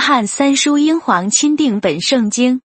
翰三书英皇钦定本圣经。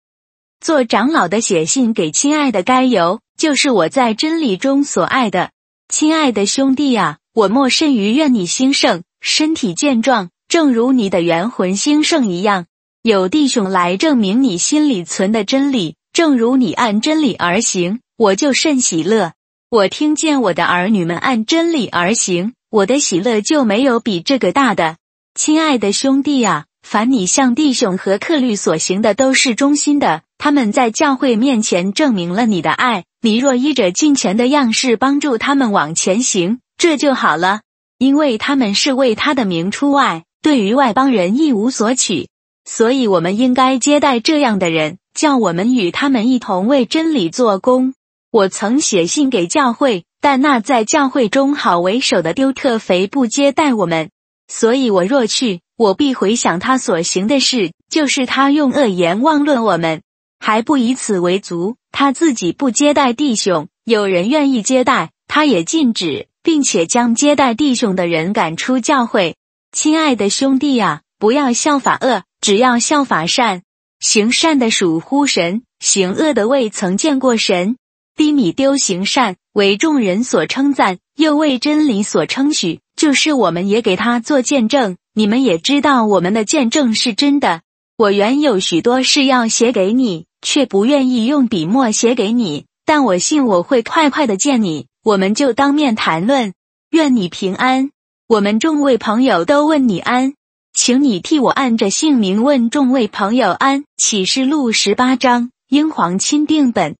做长老的写信给亲爱的该由，就是我在真理中所爱的亲爱的兄弟啊，我莫甚于愿你兴盛，身体健壮，正如你的元魂兴盛一样。有弟兄来证明你心里存的真理，正如你按真理而行，我就甚喜乐。我听见我的儿女们按真理而行，我的喜乐就没有比这个大的。亲爱的兄弟啊，凡你向弟兄和克律所行的都是忠心的，他们在教会面前证明了你的爱。你若依着敬虔的样式帮助他们往前行，这就好了，因为他们是为他的名出外，对于外邦人一无所取。所以，我们应该接待这样的人，叫我们与他们一同为真理做工。我曾写信给教会，但那在教会中好为首的丢特肥不接待我们。所以我若去，我必回想他所行的事，就是他用恶言妄论我们，还不以此为足。他自己不接待弟兄，有人愿意接待，他也禁止，并且将接待弟兄的人赶出教会。亲爱的兄弟啊，不要效法恶，只要效法善。行善的属乎神，行恶的未曾见过神。低米丢行善，为众人所称赞，又为真理所称许。就是我们也给他做见证，你们也知道我们的见证是真的。我原有许多事要写给你，却不愿意用笔墨写给你。但我信我会快快的见你，我们就当面谈论。愿你平安。我们众位朋友都问你安，请你替我按着姓名问众位朋友安。启示录十八章，英皇钦定本。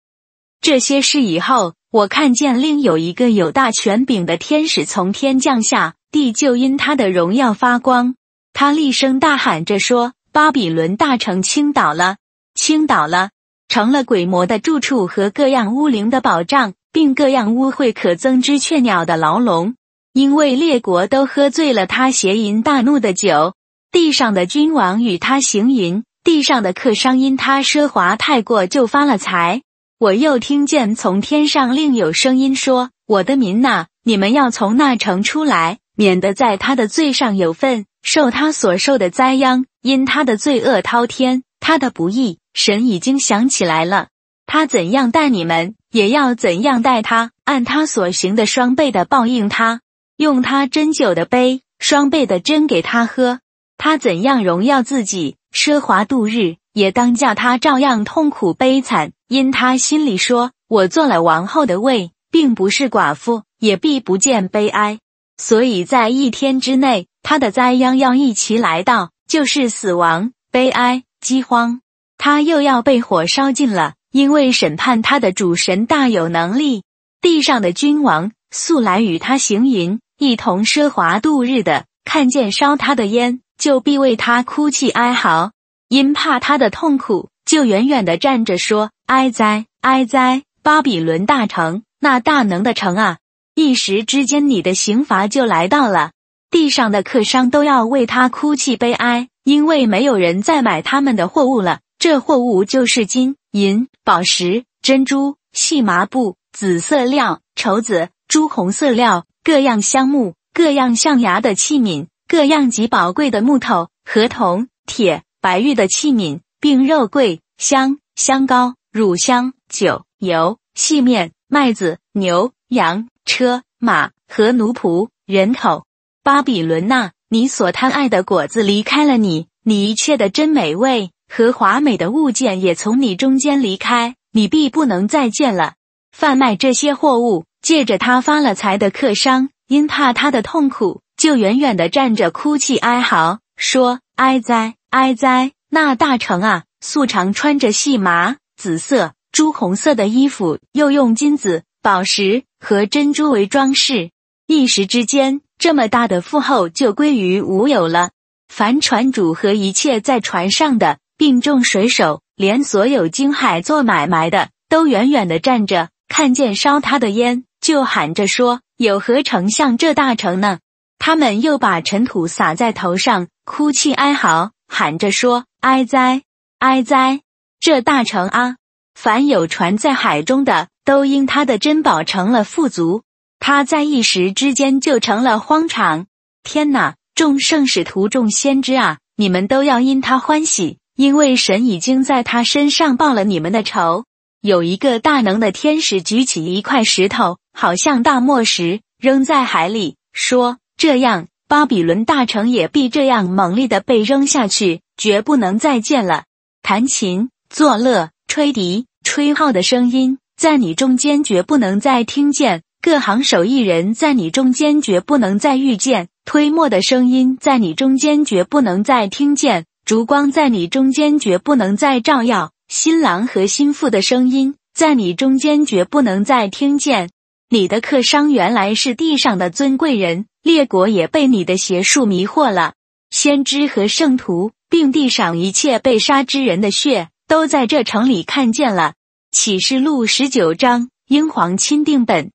这些事以后。我看见另有一个有大权柄的天使从天降下，地就因他的荣耀发光。他厉声大喊着说：“巴比伦大城倾倒了，倾倒了，成了鬼魔的住处和各样巫灵的保障，并各样污秽可憎之雀鸟的牢笼。因为列国都喝醉了他邪淫大怒的酒，地上的君王与他行淫，地上的客商因他奢华太过就发了财。”我又听见从天上另有声音说：“我的民呐，你们要从那城出来，免得在他的罪上有份，受他所受的灾殃。因他的罪恶滔天，他的不义，神已经想起来了。他怎样待你们，也要怎样待他，按他所行的双倍的报应他，用他斟酒的杯，双倍的斟给他喝。他怎样荣耀自己，奢华度日。”也当叫他照样痛苦悲惨，因他心里说：“我做了王后的位，并不是寡妇，也必不见悲哀。”所以在一天之内，他的灾殃要一起来到，就是死亡、悲哀、饥荒。他又要被火烧尽了，因为审判他的主神大有能力。地上的君王素来与他行淫，一同奢华度日的，看见烧他的烟，就必为他哭泣哀嚎。因怕他的痛苦，就远远的站着说：“哀哉，哀哉！巴比伦大城，那大能的城啊！一时之间，你的刑罚就来到了。地上的客商都要为他哭泣悲哀，因为没有人再买他们的货物了。这货物就是金银、宝石、珍珠、细麻布、紫色料、绸子、朱红色料，各样香木，各样象牙的器皿，各样极宝贵的木头和铜、铁。”白玉的器皿，并肉桂、香、香膏、乳香、酒、油、细面、麦子、牛、羊、车、马和奴仆、人口。巴比伦呐，你所贪爱的果子离开了你，你一切的真美味和华美的物件也从你中间离开，你必不能再见了。贩卖这些货物，借着他发了财的客商，因怕他的痛苦，就远远的站着哭泣哀嚎，说：“哀哉！”哀哉！那大城啊，素常穿着细麻、紫色、朱红色的衣服，又用金子、宝石和珍珠为装饰。一时之间，这么大的富厚就归于无有了。凡船主和一切在船上的，并众水手，连所有经海做买卖的，都远远的站着，看见烧他的烟，就喊着说：“有何丞相这大城呢？”他们又把尘土撒在头上，哭泣哀嚎。喊着说：“哀哉，哀哉！这大城啊，凡有船在海中的，都因他的珍宝成了富足。他在一时之间就成了荒场。天哪！众圣使徒、众先知啊，你们都要因他欢喜，因为神已经在他身上报了你们的仇。有一个大能的天使举起一块石头，好像大磨石，扔在海里，说：“这样，巴比伦大城也必这样猛烈的被扔下去，绝不能再见了。”弹琴、作乐、吹笛、吹号的声音，在你中间绝不能再听见；各行手艺人，在你中间绝不能再遇见。推磨的声音在你中间绝不能再听见，烛光在你中间绝不能再照耀，新郎和新妇的声音在你中间绝不能再听见。你的客商原来是地上的尊贵人，列国也被你的邪术迷惑了。先知和圣徒，并地上一切被杀之人的血，都在这城里看见了。启示录十九章，英皇钦定本。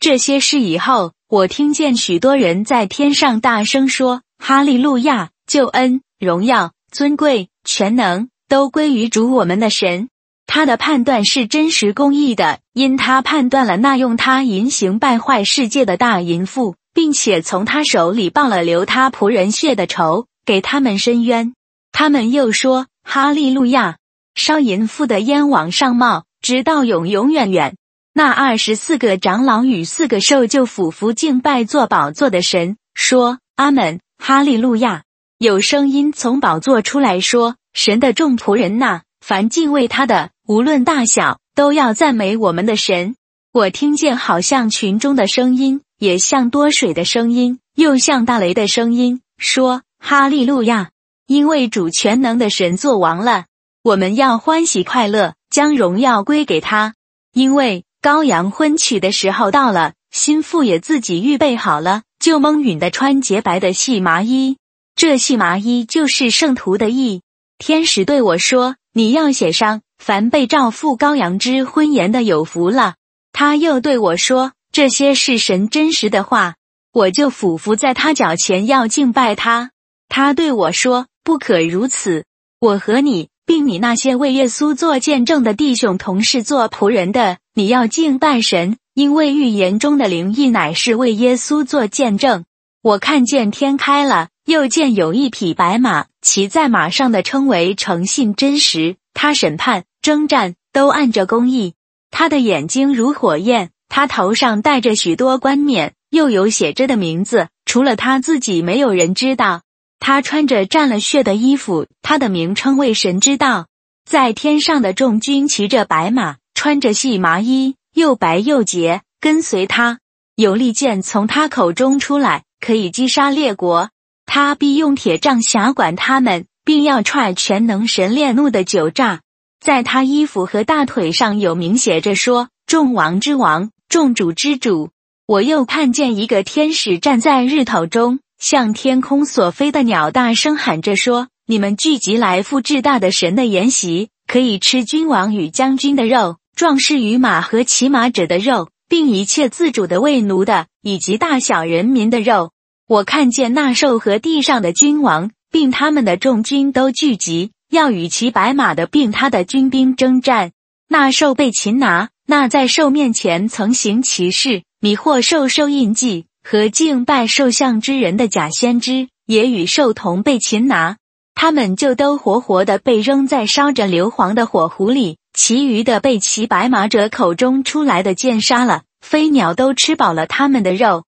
这些事以后。我听见许多人在天上大声说：“哈利路亚！救恩、荣耀、尊贵、全能都归于主我们的神。他的判断是真实公义的，因他判断了那用他淫行败坏世界的大淫妇，并且从他手里报了流他仆人血的仇，给他们伸冤。他们又说：哈利路亚！烧淫妇的烟往上冒，直到永永远远。”那二十四个长老与四个兽就俯伏敬拜做宝座的神，说：“阿门，哈利路亚！”有声音从宝座出来说：“神的众仆人呐，凡敬畏他的，无论大小，都要赞美我们的神。”我听见好像群中的声音，也像多水的声音，又像大雷的声音，说：“哈利路亚！因为主全能的神作王了，我们要欢喜快乐，将荣耀归给他，因为。”羔羊婚娶的时候到了，心腹也自己预备好了，就蒙允的穿洁白的细麻衣。这细麻衣就是圣徒的意。天使对我说：“你要写上，凡被召赴羔羊之婚言的有福了。”他又对我说：“这些是神真实的话。”我就俯伏在他脚前要敬拜他。他对我说：“不可如此，我和你。”并你那些为耶稣做见证的弟兄同事做仆人的，你要敬拜神，因为预言中的灵意乃是为耶稣做见证。我看见天开了，又见有一匹白马，骑在马上的称为诚信真实。他审判征战都按着公义。他的眼睛如火焰，他头上戴着许多冠冕，又有写着的名字，除了他自己，没有人知道。他穿着沾了血的衣服，他的名称为神之道。在天上的众军骑着白马，穿着细麻衣，又白又洁，跟随他。有利剑从他口中出来，可以击杀列国。他必用铁杖辖管他们，并要踹全能神烈怒的九炸。在他衣服和大腿上有明写着说：“众王之王，众主之主。”我又看见一个天使站在日头中。向天空所飞的鸟大声喊着说：“你们聚集来赴至大的神的筵席，可以吃君王与将军的肉，壮士与马和骑马者的肉，并一切自主的为奴的，以及大小人民的肉。”我看见那兽和地上的君王，并他们的众军都聚集，要与骑白马的并他的军兵征战。那兽被擒拿，那在兽面前曾行奇事，迷惑兽兽印记。和敬拜兽像之人的假先知也与兽同被擒拿，他们就都活活的被扔在烧着硫磺的火湖里，其余的被骑白马者口中出来的剑杀了，飞鸟都吃饱了他们的肉。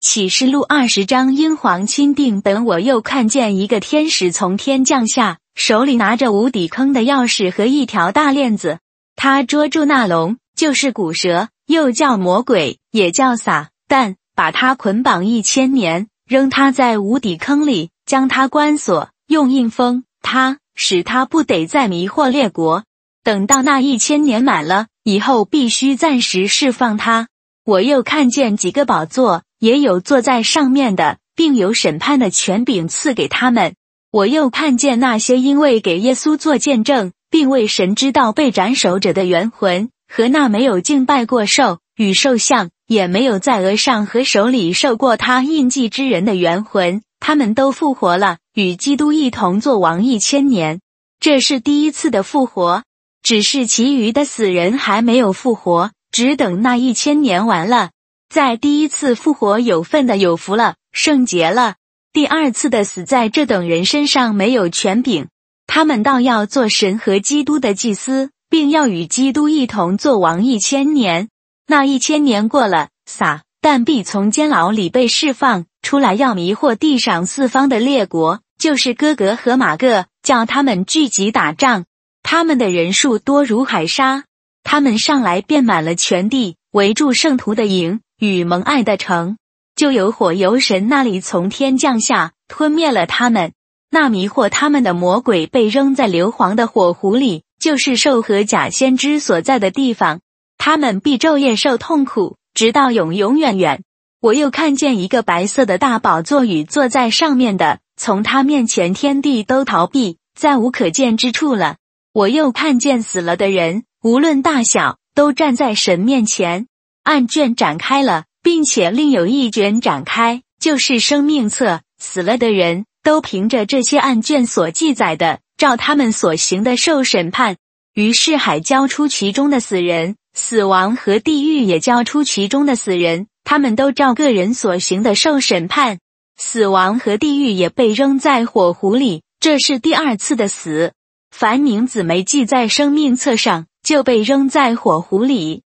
启示录二十章英皇钦定本，我又看见一个天使从天降下，手里拿着无底坑的钥匙和一条大链子，他捉住那龙，就是古蛇，又叫魔鬼，也叫撒旦。把他捆绑一千年，扔他在无底坑里，将他关锁，用印封他，使他不得再迷惑列国。等到那一千年满了以后，必须暂时释放他。我又看见几个宝座，也有坐在上面的，并有审判的权柄赐给他们。我又看见那些因为给耶稣做见证，并为神知道被斩首者的元魂，和那没有敬拜过兽与兽像。也没有在额上和手里受过他印记之人的元魂，他们都复活了，与基督一同做王一千年。这是第一次的复活，只是其余的死人还没有复活，只等那一千年完了。在第一次复活有份的有福了，圣洁了。第二次的死在这等人身上没有权柄，他们倒要做神和基督的祭司，并要与基督一同做王一千年。那一千年过了，撒但必从监牢里被释放出来，要迷惑地上四方的列国，就是哥格和马各，叫他们聚集打仗。他们的人数多如海沙，他们上来遍满了全地，围住圣徒的营与蒙爱的城。就有火由神那里从天降下，吞灭了他们。那迷惑他们的魔鬼被扔在硫磺的火湖里，就是兽和假先知所在的地方。他们必昼夜受痛苦，直到永永远远。我又看见一个白色的大宝座与坐在上面的，从他面前天地都逃避，再无可见之处了。我又看见死了的人，无论大小，都站在神面前。案卷展开了。并且另有一卷展开，就是生命册。死了的人都凭着这些案卷所记载的，照他们所行的受审判。于是海交出其中的死人，死亡和地狱也交出其中的死人，他们都照个人所行的受审判。死亡和地狱也被扔在火湖里，这是第二次的死。凡名字没记在生命册上，就被扔在火湖里。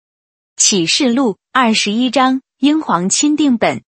启示录二十一章。英皇钦定本，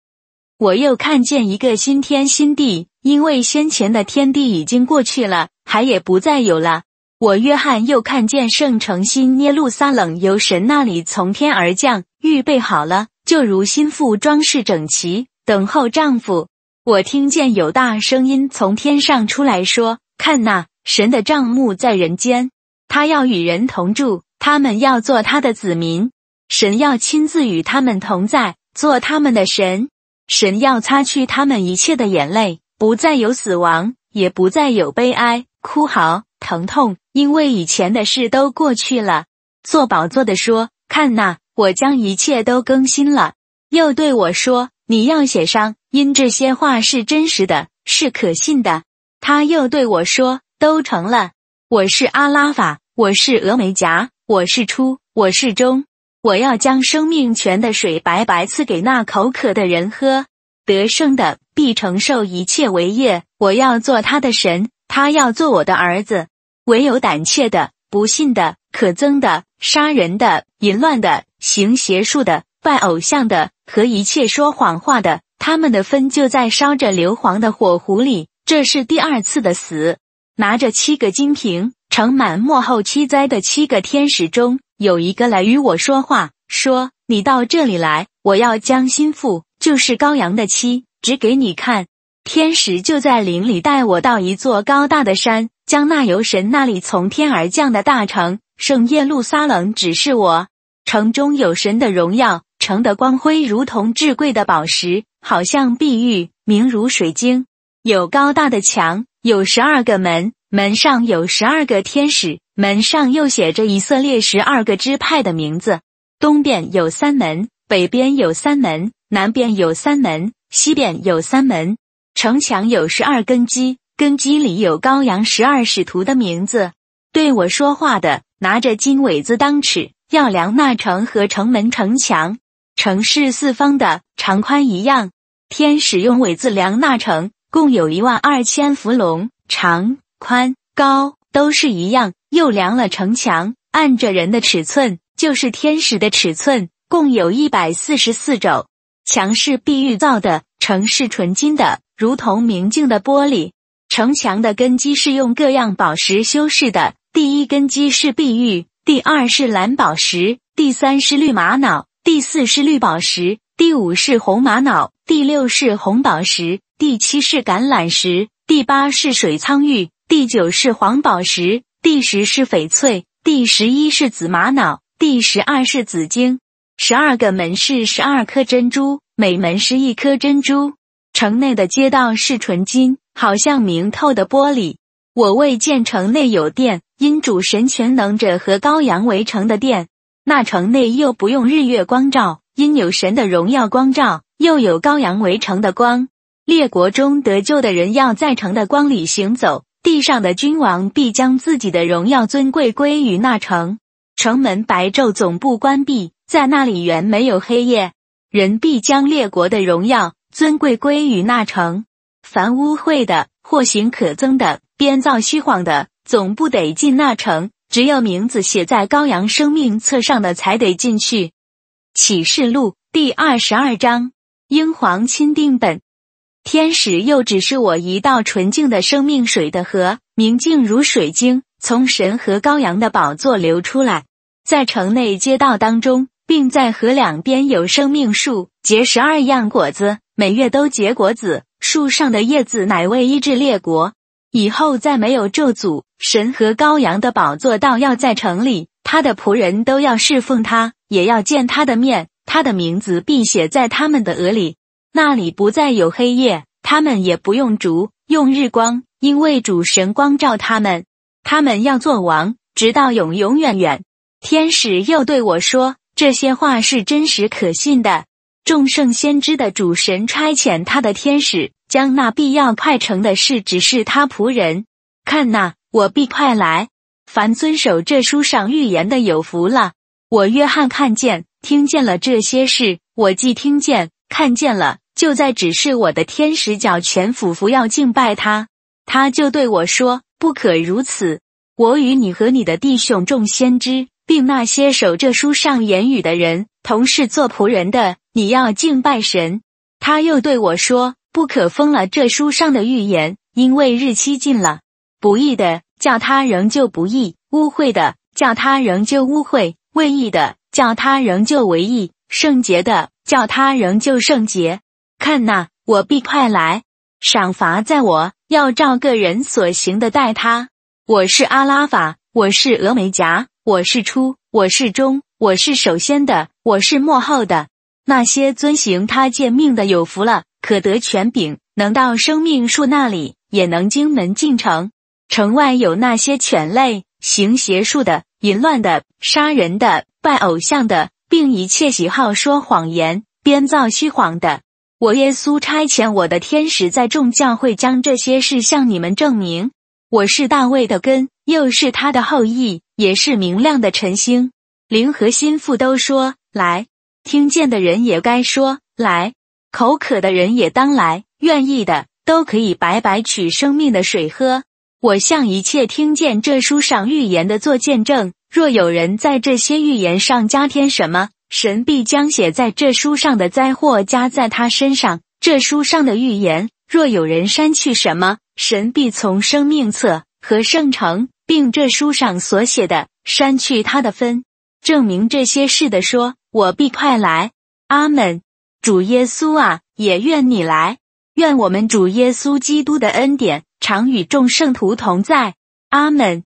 我又看见一个新天新地，因为先前的天地已经过去了，海也不再有了。我约翰又看见圣城新耶路撒冷由神那里从天而降，预备好了，就如心腹装饰整齐，等候丈夫。我听见有大声音从天上出来说：“看那神的帐幕在人间，他要与人同住，他们要做他的子民，神要亲自与他们同在。”做他们的神，神要擦去他们一切的眼泪，不再有死亡，也不再有悲哀、哭嚎、疼痛，因为以前的事都过去了。做宝座的说：“看呐，我将一切都更新了。”又对我说：“你要写上，因这些话是真实的，是可信的。”他又对我说：“都成了。我是阿拉法，我是峨眉夹，我是初，我是终。”我要将生命泉的水白白赐给那口渴的人喝，得胜的必承受一切为业。我要做他的神，他要做我的儿子。唯有胆怯的、不信的、可憎的、杀人的、淫乱的、行邪术的、拜偶像的和一切说谎话的，他们的分就在烧着硫磺的火湖里。这是第二次的死。拿着七个金瓶盛满末后七灾的七个天使中。有一个来与我说话，说：“你到这里来，我要将心腹，就是羔羊的妻，指给你看。”天使就在林里带我到一座高大的山，将那由神那里从天而降的大城圣耶路撒冷指示我。城中有神的荣耀，城的光辉如同至贵的宝石，好像碧玉，明如水晶。有高大的墙，有十二个门，门上有十二个天使。门上又写着以色列十二个支派的名字，东边有三门，北边有三门，南边有三门，西边有三门。城墙有十二根基，根基里有羔羊十二使徒的名字。对我说话的拿着金苇子当尺，要量那城和城门城墙。城是四方的，长宽一样。天使用苇子量那城，共有一万二千伏龙，长、宽、高都是一样。又量了城墙，按着人的尺寸，就是天使的尺寸，共有一百四十四肘。墙是碧玉造的，城是纯金的，如同明镜的玻璃。城墙的根基是用各样宝石修饰的，第一根基是碧玉，第二是蓝宝石，第三是绿玛瑙，第四是绿宝石，第五是红玛瑙，第六是红宝石，第七是橄榄石，第八是水苍玉，第九是黄宝石。第十是翡翠，第十一是紫玛瑙，第十二是紫晶。十二个门是十二颗珍珠，每门是一颗珍珠。城内的街道是纯金，好像明透的玻璃。我未见城内有殿，因主神全能者和羔羊围城的殿。那城内又不用日月光照，因有神的荣耀光照，又有羔羊围城的光。列国中得救的人要在城的光里行走。地上的君王必将自己的荣耀尊贵归于那城，城门白昼总部关闭，在那里原没有黑夜。人必将列国的荣耀尊贵归于那城。凡污秽的、或行可憎的、编造虚谎的，总不得进那城。只有名字写在羔羊生命册上的，才得进去。启示录第二十二章，英皇钦定本。天使又指示我一道纯净的生命水的河，明净如水晶，从神和羔羊的宝座流出来，在城内街道当中，并在河两边有生命树，结十二样果子，每月都结果子。树上的叶子乃为医治列国。以后再没有咒诅。神和羔羊的宝座倒要在城里，他的仆人都要侍奉他，也要见他的面。他的名字必写在他们的额里。那里不再有黑夜，他们也不用烛，用日光，因为主神光照他们。他们要做王，直到永永远远。天使又对我说：“这些话是真实可信的。众圣先知的主神差遣他的天使，将那必要快成的事指示他仆人。看那，我必快来。凡遵守这书上预言的，有福了。我约翰看见、听见了这些事。我既听见、看见了。”就在指示我的天使脚前俯伏要敬拜他，他就对我说：“不可如此。我与你和你的弟兄众先知，并那些守这书上言语的人，同是做仆人的，你要敬拜神。”他又对我说：“不可封了这书上的预言，因为日期近了。不义的叫他仍旧不义，污秽的叫他仍旧污秽，未义的叫他仍旧为义，圣洁的叫他仍旧圣洁。”看呐，我必快来，赏罚在我，要照个人所行的待他。我是阿拉法，我是峨眉夹，我是初，我是中，我是首先的，我是末后的。那些遵行他诫命的有福了，可得权柄，能到生命树那里，也能经门进城。城外有那些犬类、行邪术的、淫乱的、杀人的、拜偶像的，并一切喜好说谎言、编造虚谎的。我耶稣差遣我的天使在众教会将这些事向你们证明。我是大卫的根，又是他的后裔，也是明亮的晨星。灵和心腹都说来，听见的人也该说来，口渴的人也当来，愿意的都可以白白取生命的水喝。我向一切听见这书上预言的做见证。若有人在这些预言上加添什么，神必将写在这书上的灾祸加在他身上。这书上的预言，若有人删去什么，神必从生命册和圣城，并这书上所写的删去他的分。证明这些事的说：“我必快来。”阿门。主耶稣啊，也愿你来。愿我们主耶稣基督的恩典常与众圣徒同在。阿门。